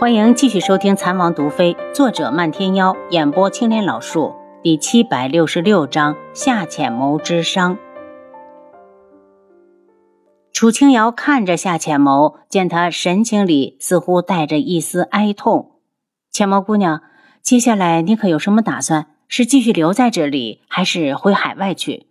欢迎继续收听《残王毒妃》，作者漫天妖，演播青莲老树，第七百六十六章下潜谋之伤。楚清瑶看着夏浅谋，见他神情里似乎带着一丝哀痛。浅谋姑娘，接下来你可有什么打算？是继续留在这里，还是回海外去？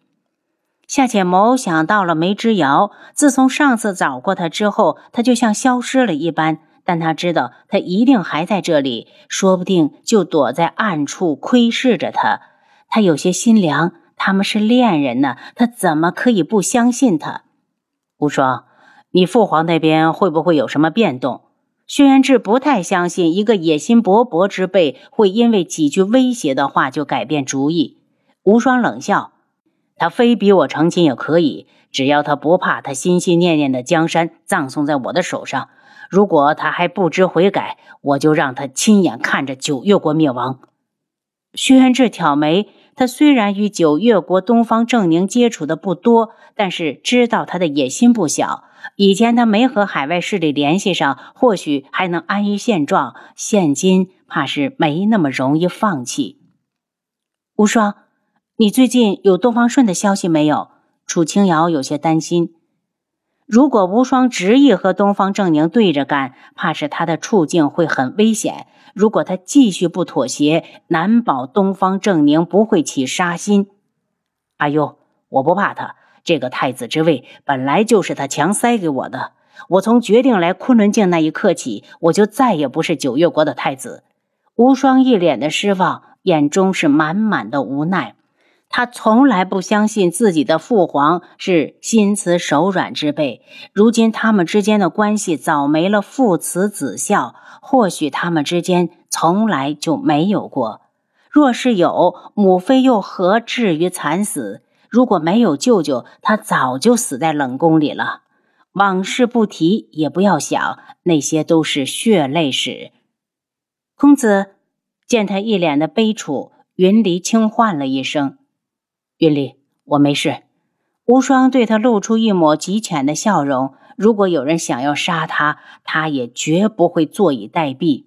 夏浅谋想到了梅之遥，自从上次找过他之后，他就像消失了一般。但他知道他一定还在这里，说不定就躲在暗处窥视着他。他有些心凉，他们是恋人呢，他怎么可以不相信他？无双，你父皇那边会不会有什么变动？轩辕志不太相信一个野心勃勃之辈会因为几句威胁的话就改变主意。无双冷笑：“他非逼我成亲也可以，只要他不怕他心心念念的江山葬送在我的手上。”如果他还不知悔改，我就让他亲眼看着九月国灭亡。薛元志挑眉，他虽然与九月国东方正宁接触的不多，但是知道他的野心不小。以前他没和海外势力联系上，或许还能安于现状，现今怕是没那么容易放弃。无双，你最近有东方顺的消息没有？楚清瑶有些担心。如果无双执意和东方正宁对着干，怕是他的处境会很危险。如果他继续不妥协，难保东方正宁不会起杀心。阿优，我不怕他，这个太子之位本来就是他强塞给我的。我从决定来昆仑镜那一刻起，我就再也不是九月国的太子。无双一脸的失望，眼中是满满的无奈。他从来不相信自己的父皇是心慈手软之辈，如今他们之间的关系早没了父慈子孝，或许他们之间从来就没有过。若是有，母妃又何至于惨死？如果没有舅舅，他早就死在冷宫里了。往事不提，也不要想，那些都是血泪史。公子见他一脸的悲楚，云离轻唤了一声。云丽，我没事。无双对他露出一抹极浅的笑容。如果有人想要杀他，他也绝不会坐以待毙。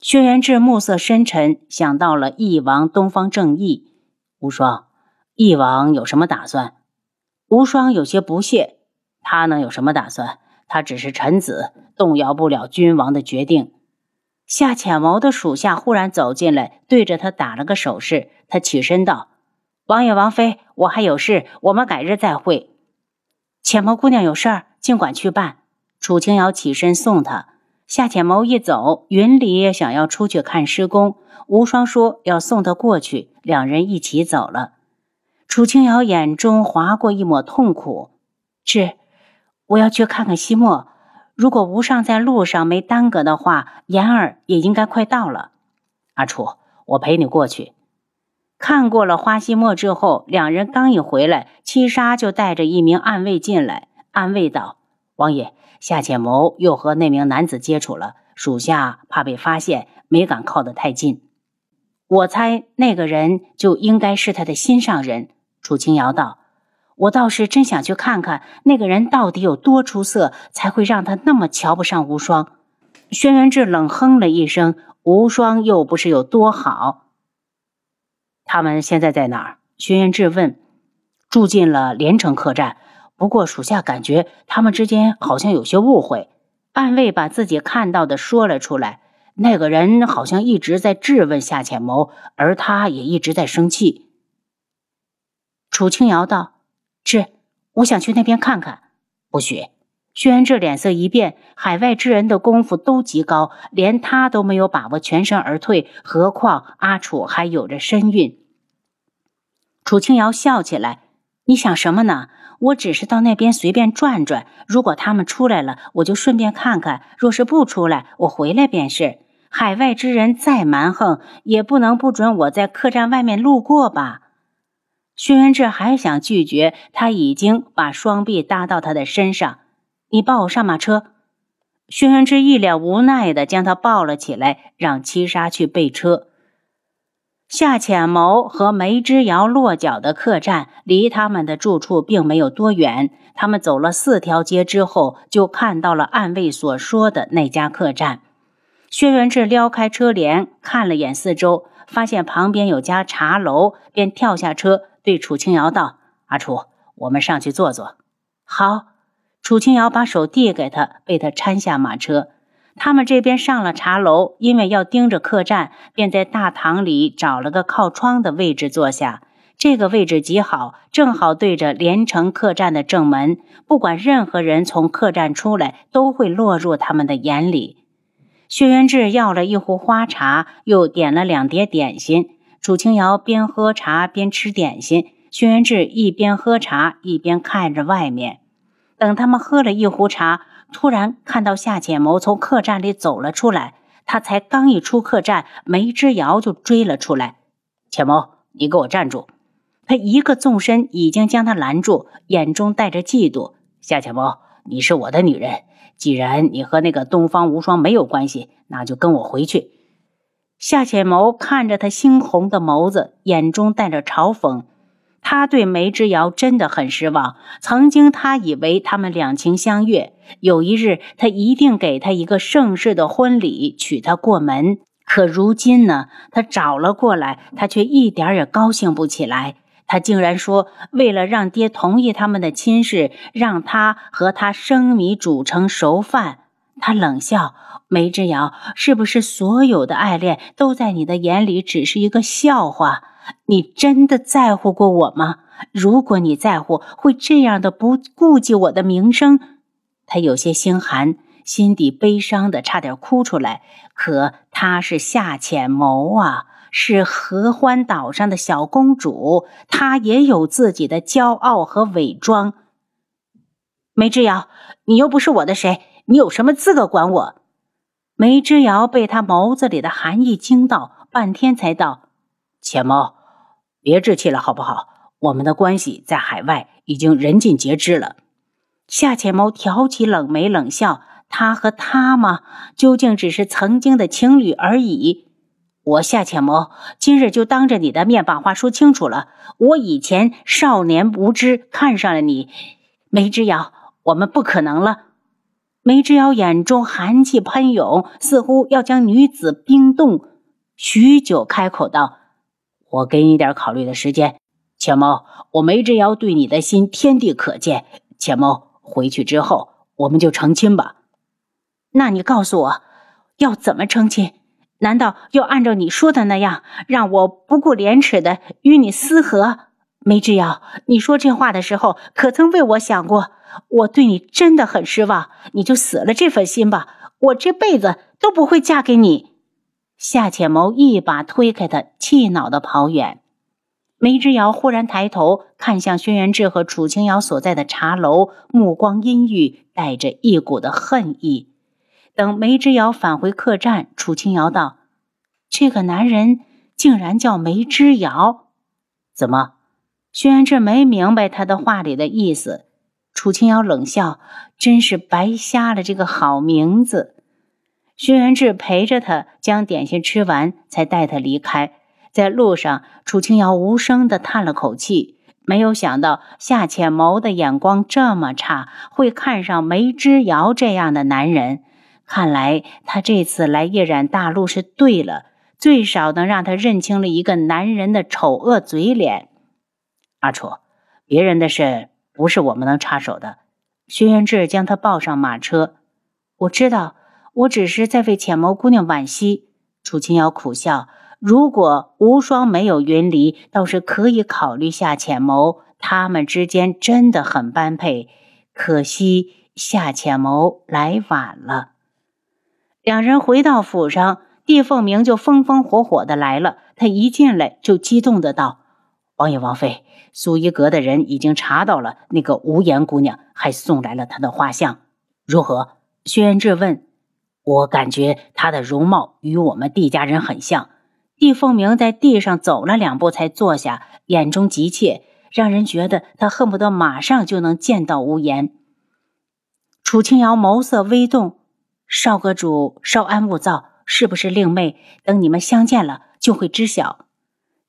轩辕志目色深沉，想到了翼王东方正义。无双，翼王有什么打算？无双有些不屑。他能有什么打算？他只是臣子，动摇不了君王的决定。夏浅谋的属下忽然走进来，对着他打了个手势。他起身道。王爷、王妃，我还有事，我们改日再会。浅谋姑娘有事儿，尽管去办。楚清瑶起身送她。夏浅谋一走，云里也想要出去看施工。无双说要送他过去，两人一起走了。楚清瑶眼中划过一抹痛苦，是，我要去看看西莫。如果无上在路上没耽搁的话，言儿也应该快到了。阿楚，我陪你过去。看过了花希墨之后，两人刚一回来，七杀就带着一名暗卫进来，暗卫道：“王爷，夏浅谋又和那名男子接触了，属下怕被发现，没敢靠得太近。我猜那个人就应该是他的心上人。”楚清瑶道：“我倒是真想去看看那个人到底有多出色，才会让他那么瞧不上无双。”轩辕志冷哼了一声：“无双又不是有多好。”他们现在在哪儿？轩辕志问。住进了连城客栈，不过属下感觉他们之间好像有些误会。暗卫把自己看到的说了出来。那个人好像一直在质问夏浅谋，而他也一直在生气。楚清瑶道：“是，我想去那边看看。”不许！轩辕志脸色一变。海外之人的功夫都极高，连他都没有把握全身而退，何况阿楚还有着身孕。楚清瑶笑起来：“你想什么呢？我只是到那边随便转转。如果他们出来了，我就顺便看看；若是不出来，我回来便是。海外之人再蛮横，也不能不准我在客栈外面路过吧？”轩辕志还想拒绝，他已经把双臂搭到他的身上。你抱我上马车。轩辕志一脸无奈的将他抱了起来，让七杀去备车。夏浅谋和梅之遥落脚的客栈离他们的住处并没有多远，他们走了四条街之后，就看到了暗卫所说的那家客栈。薛元志撩开车帘，看了眼四周，发现旁边有家茶楼，便跳下车，对楚清瑶道：“阿楚，我们上去坐坐。”好。楚清瑶把手递给他，被他搀下马车。他们这边上了茶楼，因为要盯着客栈，便在大堂里找了个靠窗的位置坐下。这个位置极好，正好对着连城客栈的正门，不管任何人从客栈出来，都会落入他们的眼里。薛元志要了一壶花茶，又点了两碟点心。楚清瑶边喝茶边吃点心，薛元志一边喝茶一边看着外面。等他们喝了一壶茶，突然看到夏浅谋从客栈里走了出来。他才刚一出客栈，梅之遥就追了出来。浅谋，你给我站住！他一个纵身，已经将他拦住，眼中带着嫉妒。夏浅谋，你是我的女人，既然你和那个东方无双没有关系，那就跟我回去。夏浅谋看着他猩红的眸子，眼中带着嘲讽。他对梅之遥真的很失望。曾经他以为他们两情相悦，有一日他一定给他一个盛世的婚礼，娶她过门。可如今呢？他找了过来，他却一点也高兴不起来。他竟然说，为了让爹同意他们的亲事，让他和他生米煮成熟饭。他冷笑：“梅之遥，是不是所有的爱恋都在你的眼里只是一个笑话？你真的在乎过我吗？如果你在乎，会这样的不顾及我的名声？”他有些心寒，心底悲伤的差点哭出来。可他是夏浅谋啊。是合欢岛上的小公主，她也有自己的骄傲和伪装。梅之遥，你又不是我的谁，你有什么资格管我？梅之遥被他眸子里的寒意惊到，半天才道：“浅谋，别置气了，好不好？我们的关系在海外已经人尽皆知了。”夏浅谋挑起冷眉冷笑：“他和他吗？究竟只是曾经的情侣而已。”我夏浅谋今日就当着你的面把话说清楚了。我以前少年无知，看上了你，梅之遥，我们不可能了。梅之遥眼中寒气喷涌，似乎要将女子冰冻。许久，开口道：“我给你点考虑的时间。浅谋，我梅之遥对你的心，天地可见。浅谋，回去之后，我们就成亲吧。那你告诉我，要怎么成亲？”难道要按照你说的那样，让我不顾廉耻的与你私合？梅之遥，你说这话的时候，可曾为我想过？我对你真的很失望，你就死了这份心吧，我这辈子都不会嫁给你。夏浅谋一把推开他，气恼的跑远。梅之遥忽然抬头看向轩辕志和楚清瑶所在的茶楼，目光阴郁，带着一股的恨意。等梅之遥返回客栈，楚清瑶道：“这个男人竟然叫梅之遥，怎么？”轩辕志没明白他的话里的意思。楚清瑶冷笑：“真是白瞎了这个好名字。”轩辕志陪着他将点心吃完，才带他离开。在路上，楚清瑶无声的叹了口气，没有想到夏浅谋的眼光这么差，会看上梅之遥这样的男人。看来他这次来夜染大陆是对了，最少能让他认清了一个男人的丑恶嘴脸。阿楚，别人的事不是我们能插手的。薛元志将他抱上马车。我知道，我只是在为浅眸姑娘惋惜。楚清瑶苦笑，如果无双没有云离，倒是可以考虑下浅眸，他们之间真的很般配。可惜夏浅眸来晚了。两人回到府上，帝凤鸣就风风火火的来了。他一进来就激动的道：“王爷、王妃，苏一阁的人已经查到了那个无言姑娘，还送来了她的画像，如何？”轩辕志问。我感觉她的容貌与我们帝家人很像。帝凤鸣在地上走了两步才坐下，眼中急切，让人觉得他恨不得马上就能见到无言。楚清瑶眸色微动。少阁主稍安勿躁，是不是令妹？等你们相见了，就会知晓。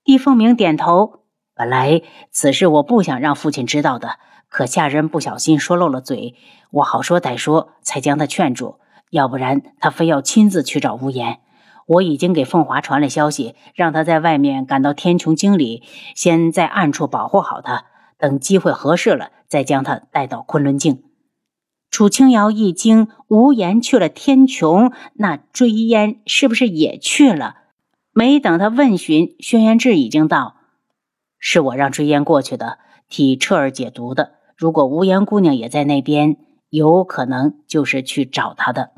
帝凤鸣点头。本来此事我不想让父亲知道的，可下人不小心说漏了嘴，我好说歹说才将他劝住。要不然他非要亲自去找无言。我已经给凤华传了消息，让他在外面赶到天穹经里，先在暗处保护好他，等机会合适了，再将他带到昆仑镜。楚清瑶一惊，无言去了天穹，那追烟是不是也去了？没等他问询，轩辕志已经到。是我让追烟过去的，替彻儿解毒的。如果无言姑娘也在那边，有可能就是去找她的。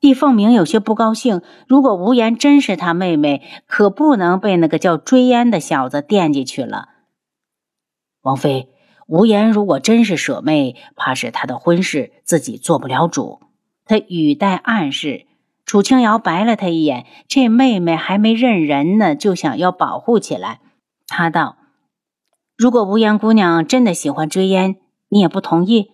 帝凤鸣有些不高兴。如果无言真是他妹妹，可不能被那个叫追烟的小子惦记去了。王妃，无言如果真是舍妹，怕是她的婚事自己做不了主。他语带暗示。楚清瑶白了他一眼，这妹妹还没认人呢，就想要保护起来。他道：“如果无言姑娘真的喜欢追烟，你也不同意？”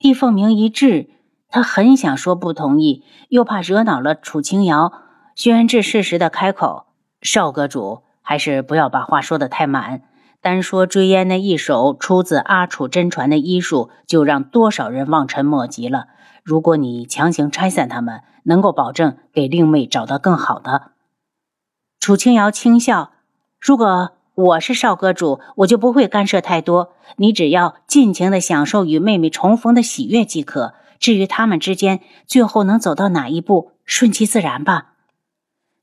帝凤鸣一滞。他很想说不同意，又怕惹恼了楚清瑶。轩辕志适时的开口：“少阁主，还是不要把话说的太满。单说追烟那一手出自阿楚真传的医术，就让多少人望尘莫及了。如果你强行拆散他们，能够保证给令妹找到更好的。”楚清瑶轻笑：“如果我是少阁主，我就不会干涉太多。你只要尽情的享受与妹妹重逢的喜悦即可。”至于他们之间最后能走到哪一步，顺其自然吧。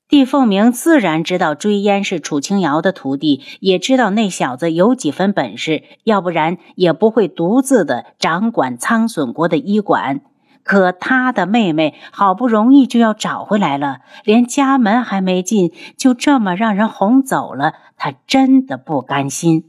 帝凤鸣自然知道追烟是楚清瑶的徒弟，也知道那小子有几分本事，要不然也不会独自的掌管苍隼国的医馆。可他的妹妹好不容易就要找回来了，连家门还没进，就这么让人哄走了，他真的不甘心。